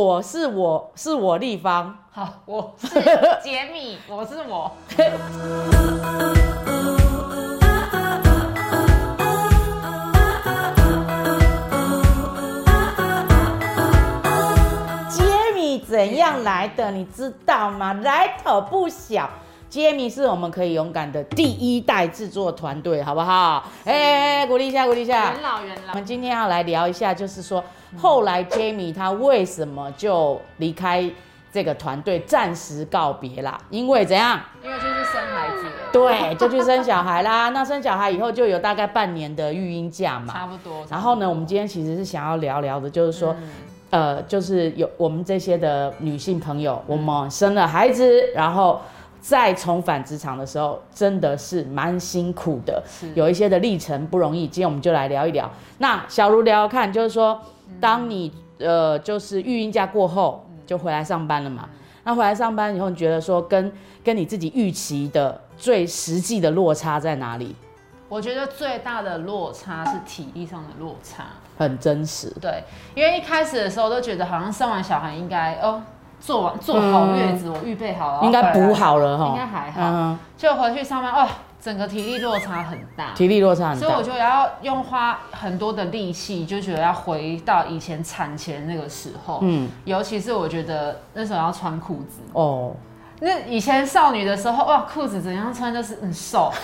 我是我是我立方，好，我是杰米，我是我。杰米怎样来的？你知道吗？来头不小。杰米是我们可以勇敢的第一代制作团队，好不好？哎、鼓励一下，鼓励一下。元老元老，我们今天要来聊一下，就是说后来 Jamie 他为什么就离开这个团队，暂时告别啦？因为怎样？因为就是生孩子了，对，就去生小孩啦。那生小孩以后就有大概半年的育婴假嘛。差不多。然后呢，我们今天其实是想要聊聊的，就是说，呃，就是有我们这些的女性朋友，我们生了孩子，然后再重返职场的时候，真的是蛮辛苦的，是有一些的历程不容易。今天我们就来聊一聊。那小茹聊聊看，就是说，当你呃，就是育婴假过后就回来上班了嘛？那回来上班以后，你觉得说跟跟你自己预期的最实际的落差在哪里？我觉得最大的落差是体力上的落差。很真实。对，因为一开始的时候都觉得好像生完小孩应该哦，做完做好月子，我预备好了，应该补好了哈应哈。该还好。嗯，就回去上班，哦，整个体力落差很大。体力落差很大。所以我就要用花很多的力气，就觉得要回到以前产前那个时候。嗯，尤其是我觉得那时候要穿裤子，哦，那以前少女的时候，哇，裤子怎样穿都是很瘦。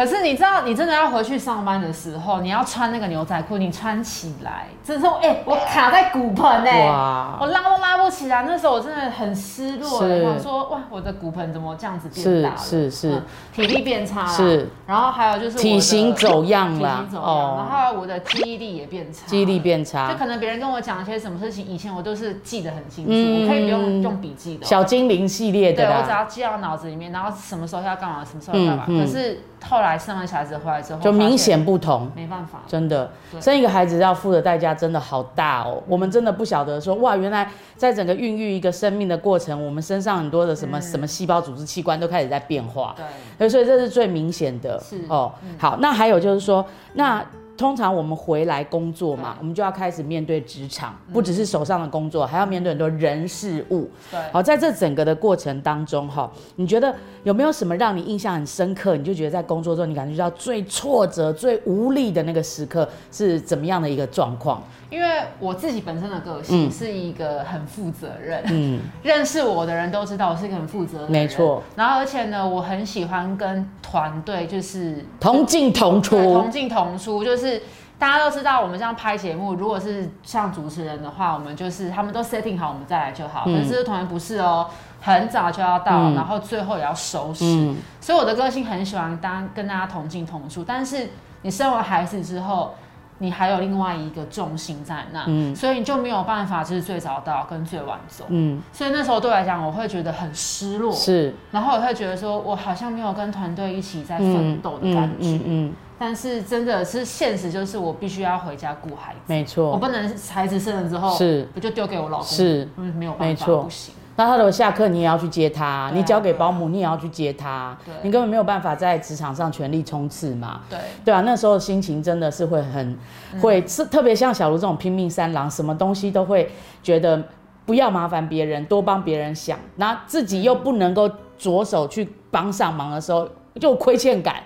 可是你知道，你真的要回去上班的时候，你要穿那个牛仔裤，你穿起来，真的是哎、我卡在骨盆哎、哇。我拉都拉不起来。那时候我真的很失落，是。想说哇，我的骨盆怎么这样子变大了？是是嗯体力变差了是，然后还有就是我的体型走样了体型走哦，然后我的记忆力也变差，记忆力变差。就。可能别人跟我讲一些什么事情，以前我都是记得很清楚，嗯。我可以不用用笔记的哦、小精灵系列的对我只，要记到脑子里面，然后什么时候要干嘛，什么时候要干嘛。可是后来生完小孩子回来之后，就明显不同。没办法。真的，生一个孩子要付的代价真的好大哦。我们真的不晓得说，哇，原来在整个孕育一个生命的过程，我们身上很多的什么、什么细胞、组织、器官都开始在变化。对，对，所以这是最明显的。是哦，好，那还有就是说，那通常我们回来工作嘛，我们就要开始面对职场，不只是手上的工作，还要面对很多人事物。对，好，在这整个的过程当中，哈，你觉得有没有什么让你印象很深刻？你就觉得在工作中你感觉到最挫折、最无力的那个时刻是怎么样的一个状况？因为我自己本身的个性嗯是一个很负责任，嗯，认识我的人都知道我是一个很负责任的人。没错。然后而且呢，我很喜欢跟团队就是同进同出同，进同出，就是大家都知道，我们这样拍节目，如果是像主持人的话，我们就是他们都 setting 好，我们再来就好。嗯可是团员不是哦，很早就要到，嗯然后最后也要收拾。嗯，所以我的个性很喜欢当跟大家同进同出，但是你生完孩子之后。你还有另外一个重心在那，嗯所以你就没有办法就是最早到跟最晚走，嗯，所以那时候对我来讲，我会觉得很失落，是然后我会觉得说，我好像没有跟团队一起在奋斗的感觉。嗯嗯，但是真的是现实，就是我必须要回家顾孩子，我没错，我不能孩子生了之后是。我就丢给我老公，是。嗯没有办法，不行。那他的下课你也要去接他，啊你交给保姆你也要去接他对，你根本没有办法在职场上全力冲刺嘛。对，对啊，那时候心情真的是会很，会是特别像小卢这种拼命三郎，什么东西都会觉得不要麻烦别人，多帮别人想，那自己又不能够着手去帮上忙的时候，就有亏欠感，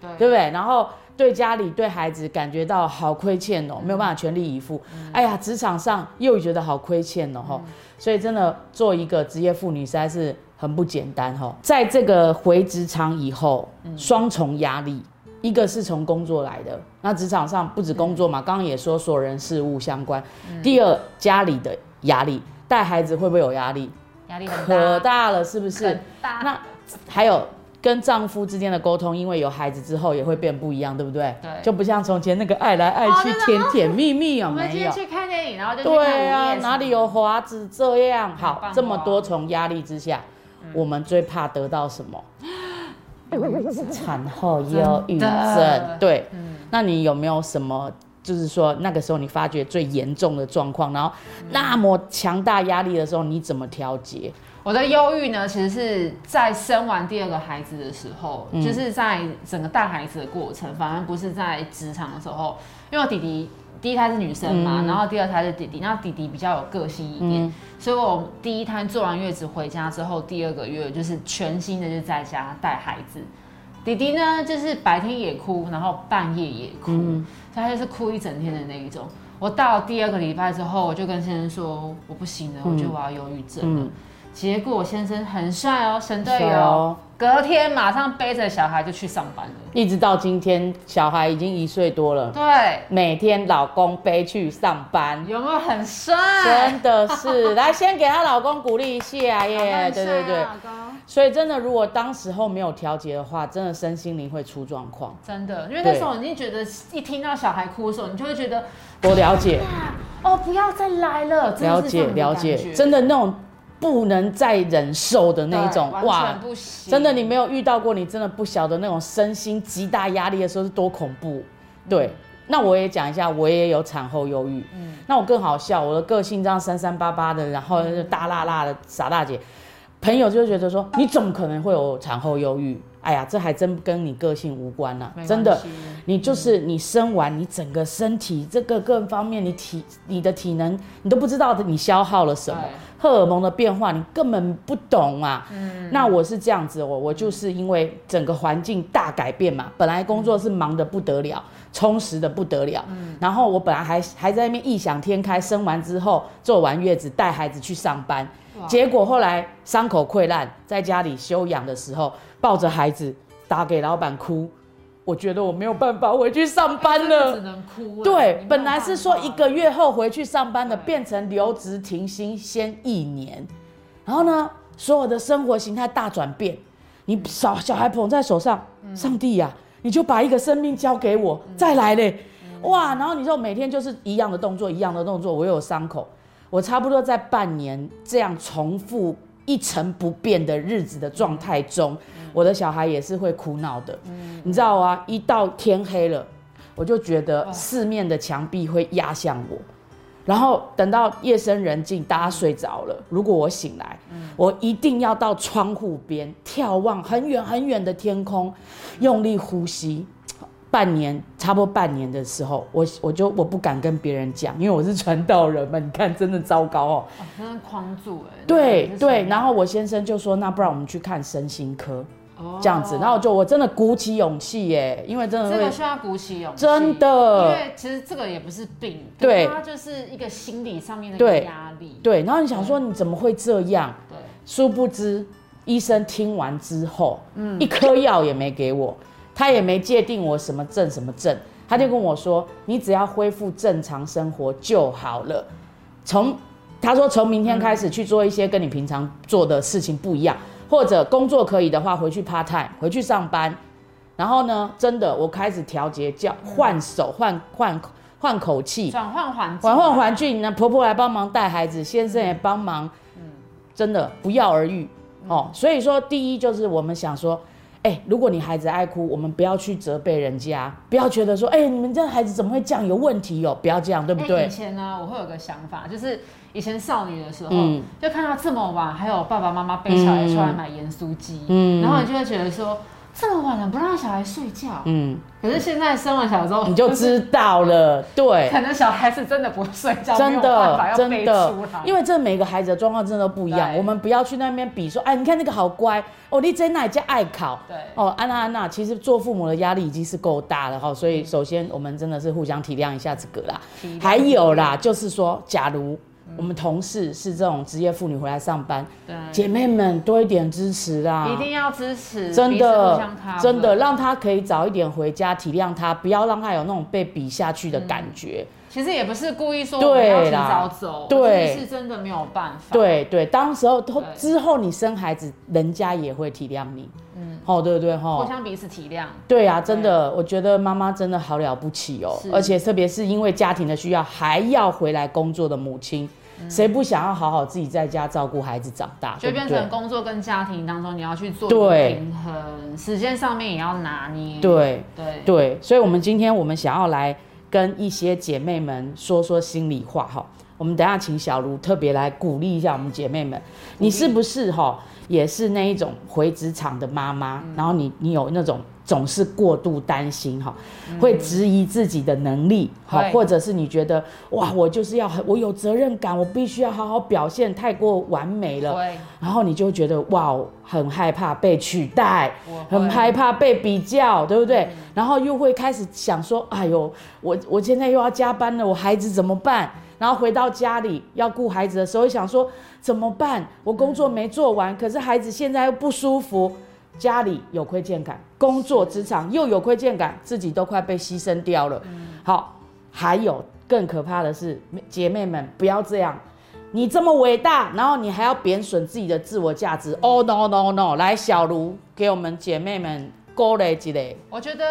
对。对不对？然后对家里对孩子感觉到好亏欠哦，没有办法全力以赴。哎呀，职场上又觉得好亏欠哦，吼所以真的做一个职业妇女实在是很不简单哈。在这个回职场以后，双重压力。一个是从工作来的，那职场上不止工作嘛，刚刚也说所有人事物相关。第二，家里的压力，带孩子会不会有压力？压力很可大，大了，是不是很？大。那还有跟丈夫之间的沟通，因为有孩子之后也会变不一样，对不对？对就不像从前那个爱来爱去甜甜蜜蜜，有我们今没有天？去看电影，然后就对啊，哪里有华子这样？好棒，这么多重压力之下，我们最怕得到什么？产后忧郁真症的。对，嗯那你有没有什么？就是说，那个时候你发觉最严重的状况，然后那么强大压力的时候，你怎么调节？我的忧郁呢，其实是在生完第二个孩子的时候，嗯就是在整个带孩子的过程，反而不是在职场的时候。因为我弟弟第一胎是女生嘛，嗯然后第二胎是弟弟，然后弟弟比较有个性一点，嗯所以我第一胎做完月子回家之后，第二个月就是全心的就在家带孩子。弟弟呢，就是白天也哭，然后半夜也哭，嗯所以他就是哭一整天的那一种。我到了第二个礼拜之后，我就跟先生说我不行了，我觉得我要忧郁症了。嗯，结果我先生很帅哦，神队友，哦。隔天马上背着小孩就去上班了。一直到今天，小孩已经一岁多了，对，每天老公背去上班，有没有很帅？真的是，来先给她老公鼓励一下耶，对对对。所以真的，如果当时候没有调节的话，真的身心灵会出状况。真的，因为那时候已经觉得，一听到小孩哭的时候，你就会觉得，我了解，哦，不要再来了，真了解，的是这样的了解，觉真的那种不能再忍受的那一种对，完全不行，真的你没有遇到过，你真的不晓得那种身心极大压力的时候是多恐怖。对，那我也讲一下，我也有产后忧郁。嗯那我更好笑，我的个性这样三三八八的，然后就大辣辣的傻大姐，朋友就觉得说，你怎么可能会有产后忧郁？哎呀，这还真跟你个性无关呐、没关系真的。你就是你生完，你整个身体这个各方面，你体你的体能，你都不知道你消耗了什么，荷尔蒙的变化，你根本不懂啊。嗯。那我是这样子，我我就是因为整个环境大改变嘛，本来工作是忙得不得了，充实的不得了，然后我本来还还在那边异想天开，生完之后做完月子带孩子去上班，结果后来伤口溃烂，在家里休养的时候，抱着孩子打给老板哭，我觉得我没有办法回去上班了只了。能哭对本来是说一个月后回去上班的，对变成留职停薪先一年，然后呢，所有的生活形态大转变。你小小孩捧在手上，上帝呀、你就把一个生命交给我，再来嘞，哇！然后你说每天就是一样的动作，一样的动作，我有伤口，我差不多在半年这样重复一成不变的日子的状态中，我的小孩也是会哭闹的，你知道啊，一到天黑了，我就觉得四面的墙壁会压向我。然后等到夜深人静，大家睡着了，如果我醒来，我一定要到窗户边眺望很远很远的天空，用力呼吸。半年，差不多半年的时候，我我就我不敢跟别人讲，因为我是传道人嘛。你看，真的糟糕哦。哦真的框住哎。对对，然后我先生就说：“那不然我们去看身心科，哦这样子。”然后就我真的鼓起勇气耶，因为真的会这个需要鼓起勇气，真的因的为其实这个也不是病，对它就是一个心理上面的压力。对。然后你想说你怎么会这样？对，殊不知，医生听完之后，嗯一颗药也没给我，他也没界定我什么症什么症，他就跟我说，你只要恢复正常生活就好了。从他说从明天开始去做一些跟你平常做的事情不一样，或者工作可以的话，回去 part time，回去上班。然后呢，真的我开始调节，叫换手换换换口气，转换环境，转换环境，那婆婆来帮忙带孩子，先生也帮忙，真的不药而愈。哦。所以说，第一就是我们想说，哎、如果你孩子爱哭，我们不要去责备人家，不要觉得说，哎、你们家孩子怎么会这样，有问题哦，不要这样，对不哎对？以前呢，我会有个想法，就是以前少女的时候，嗯。就看到这么晚，还有爸爸妈妈背小孩出来买盐酥鸡，嗯。然后你就会觉得说，这么晚了不让小孩睡觉，嗯，可是现在生完小孩之后，你就知道了，对。可能小孩子真的不睡觉，真的，真的，，因为这每个孩子的状况真的都不一样，我们不要去那边比说，哎，你看那个好乖。哦，你真那家爱考，对。哦，安娜安娜，其实做父母的压力已经是够大了哈，所以首先我们真的是互相体谅一下这个啦。还有啦，就是说，假如我们同事是这种职业妇女回来上班，对，姐妹们多一点支持啦，一定要支持，真的真的让她可以早一点回家，体谅她，不要让她有那种被比下去的感觉。其实也不是故意说对我们要提早走，对。是真的没有办法。对对，当时候都之后你生孩子，人家也会体谅你，嗯，哦，对不对？互，相彼此体谅。对啊，真的，我觉得妈妈真的好了不起哦，而且特别是因为家庭的需要，还要回来工作的母亲，谁不想要好好自己在家照顾孩子长大，就变成？工作跟家庭当中，你要去做对平衡，时间上面也要拿捏。对对对，所以，我们今天我们想要来跟一些姐妹们说说心里话哈。我们等下请小卢特别来鼓励一下我们姐妹们，你是不是哈也是那一种回职场的妈妈，然后你你有那种总是过度担心哈，会质疑自己的能力，好，会或者是你觉得哇，我就是要很我有责任感，我必须要好好表现，太过完美了，会，然后你就会觉得哇，很害怕被取代，很害怕被比较，对不对？然后又会开始想说，哎呦，我我现在又要加班了，我孩子怎么办？然后回到家里要顾孩子的时候，想说怎么办？我工作没做完，可是孩子现在又不舒服，家里有亏欠感，工作职场又有亏欠感，自己都快被牺牲掉了。好，还有更可怕的是，姐妹们不要这样。你这么伟大，然后你还要贬损自己的自我价值？Oh no no no！来，小卢给我们姐妹们勾勒一类。我觉得，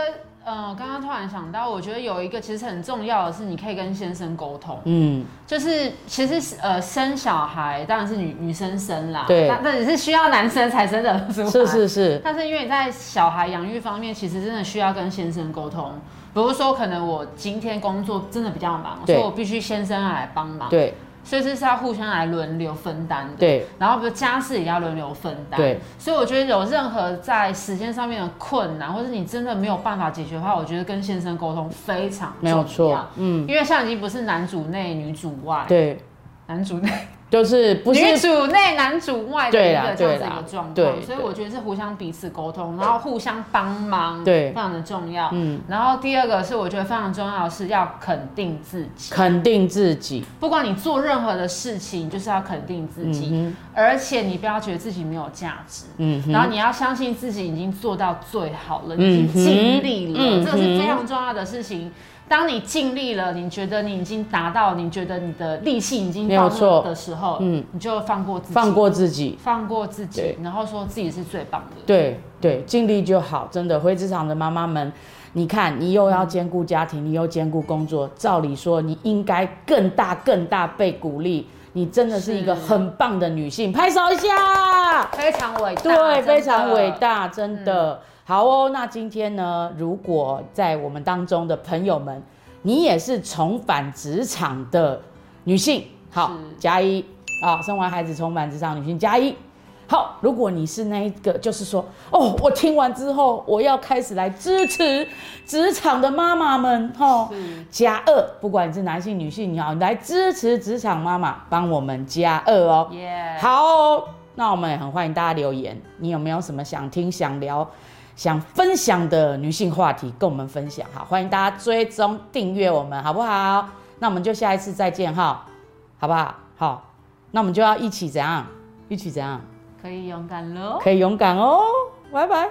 呃，刚刚突然想到，我觉得有一个其实很重要的是，你可以跟先生沟通。嗯，就是其实是呃生小孩当然是女女生生啦，对但但只是需要男生才生得出来。是是是，但是因为你在小孩养育方面，其实真的需要跟先生沟通。比如说，可能我今天工作真的比较忙，所以我必须先生来帮忙。，对所以这是要互相来轮流分担的。对然后比如家事也要轮流分担。对，所以我觉得有任何在时间上面的困难，或者你真的没有办法解决的话，我觉得跟先生沟通非常没有重错要。。嗯，因为现在已经不是男主内女主外，对，男主内就是不女主内男主外的一个这样子一个状对况，所以我觉得是互相彼此沟通，然后互相帮忙，对非常的重要。嗯，然后第二个是我觉得非常重要的是要肯定自己，肯定自己。不管你做任何的事情，就是要肯定自己，嗯而且你不要觉得自己没有价值。嗯然后，你要相信自己已经做到最好了，嗯你已经尽力了，这个是非常重要的事情。当你尽力了，你觉得你已经达到，你觉得你的力气已经没有错的时候，嗯你就放过自己，放过自己。放过自己，然后说自己是最棒的。对对，尽力就好。真的，回职场的妈妈们，你看，你又要兼顾家庭，你又兼顾工作，照理说你应该更大更大被鼓励。你真的是一个很棒的女性，拍手一下。非常伟大，对，非常伟。大，真的、好哦。那今天呢，如果在我们当中的朋友们，你也是重返职场的女性，好加一啊，生完孩子重返职场女性加一。好，如果你是那一个，就是说，哦，我听完之后，我要开始来支持职场的妈妈们，哈、是加二，不管你是男性女性，你好，你来支持职场妈妈，帮我们加二哦。耶，好哦、那我们也很欢迎大家留言，你有没有什么想听、想聊、想分享的女性话题，跟我们分享？哈，欢迎大家追踪订阅我们，好不好？那我们就下一次再见哈，好不好？好，那我们就要一起怎样？一起怎样？可以勇敢喽。可以勇敢哦，拜拜。